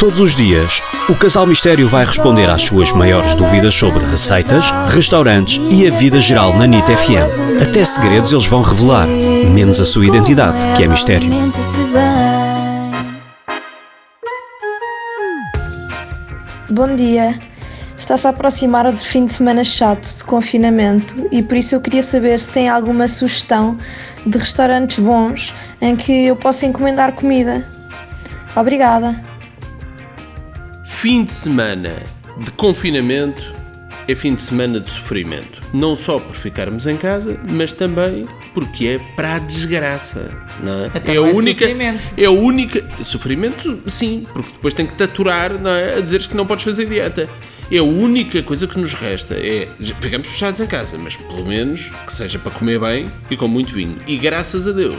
Todos os dias, o Casal Mistério vai responder às suas maiores dúvidas sobre receitas, restaurantes e a vida geral na NIT FM. Até segredos eles vão revelar, menos a sua identidade, que é mistério. Bom dia. Está-se a aproximar o fim de semana chato de confinamento e por isso eu queria saber se tem alguma sugestão de restaurantes bons em que eu possa encomendar comida. Obrigada. Fim de semana de confinamento é fim de semana de sofrimento. Não só por ficarmos em casa, mas também porque é para a desgraça. Não é? Então é a é única. sofrimento. É a única. Sofrimento, sim, porque depois tem que te aturar não é? a dizeres que não podes fazer dieta. É a única coisa que nos resta. É. Ficamos fechados em casa, mas pelo menos que seja para comer bem e com muito vinho. E graças a Deus.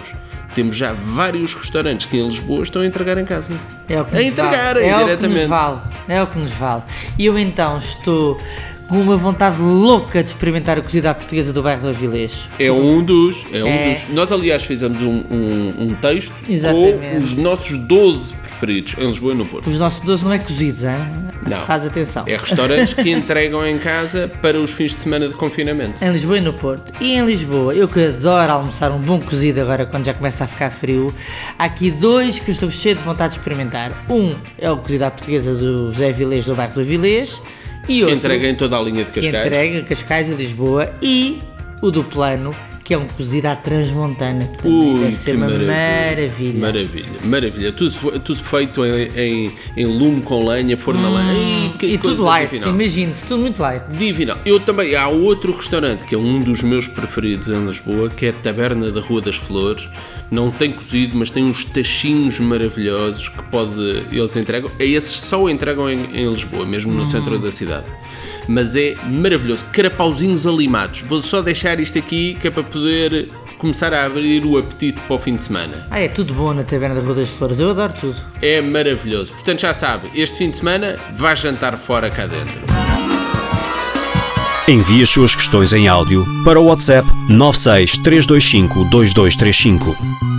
Temos já vários restaurantes que em Lisboa estão a entregar em casa. É o que A entregar, vale. É o que vale. É o que nos vale. E eu então estou com uma vontade louca de experimentar a cozida à portuguesa do bairro do Avilés. É um dos. É um É. dos. Nós, aliás, fizemos um, um, um texto Exatamente. com os nossos 12 preferidos em Lisboa e no Porto. Os nossos doces não é cozidos, hein? Não. Faz atenção. É restaurantes que entregam em casa para os fins de semana de confinamento. Em Lisboa e no Porto. E em Lisboa, eu que adoro almoçar um bom cozido agora quando já começa a ficar frio, há aqui dois que estou cheio de vontade de experimentar. Um é o cozido à portuguesa do Zé Vilés do bairro do Avilés e Que outro entrega em toda a linha de que Cascais. entrega Cascais e Lisboa e o do plano que é um cozido à transmontana que também Ui, deve ser uma maravilha. maravilha. Maravilha. Tudo, tudo feito em, em, em lume com lenha, forno a lenha. Hum, e tudo light, imagine-se, tudo muito light. Divinal. Eu também, há outro restaurante que é um dos meus preferidos em Lisboa, que é a Taberna da Rua das Flores. Não tem cozido, mas tem uns tachinhos maravilhosos que pode, eles entregam. Esses só entregam em, em Lisboa, mesmo no centro da cidade. Mas é maravilhoso. Carapauzinhos alimados. Vou só deixar isto aqui que é para poder começar a abrir o apetite para o fim de semana. Ah, é tudo bom na Taberna da Rua das Flores, eu adoro tudo. É maravilhoso. Portanto, já sabe, este fim de semana vá jantar fora cá dentro. Envie as suas questões em áudio para o WhatsApp 96 325 2235.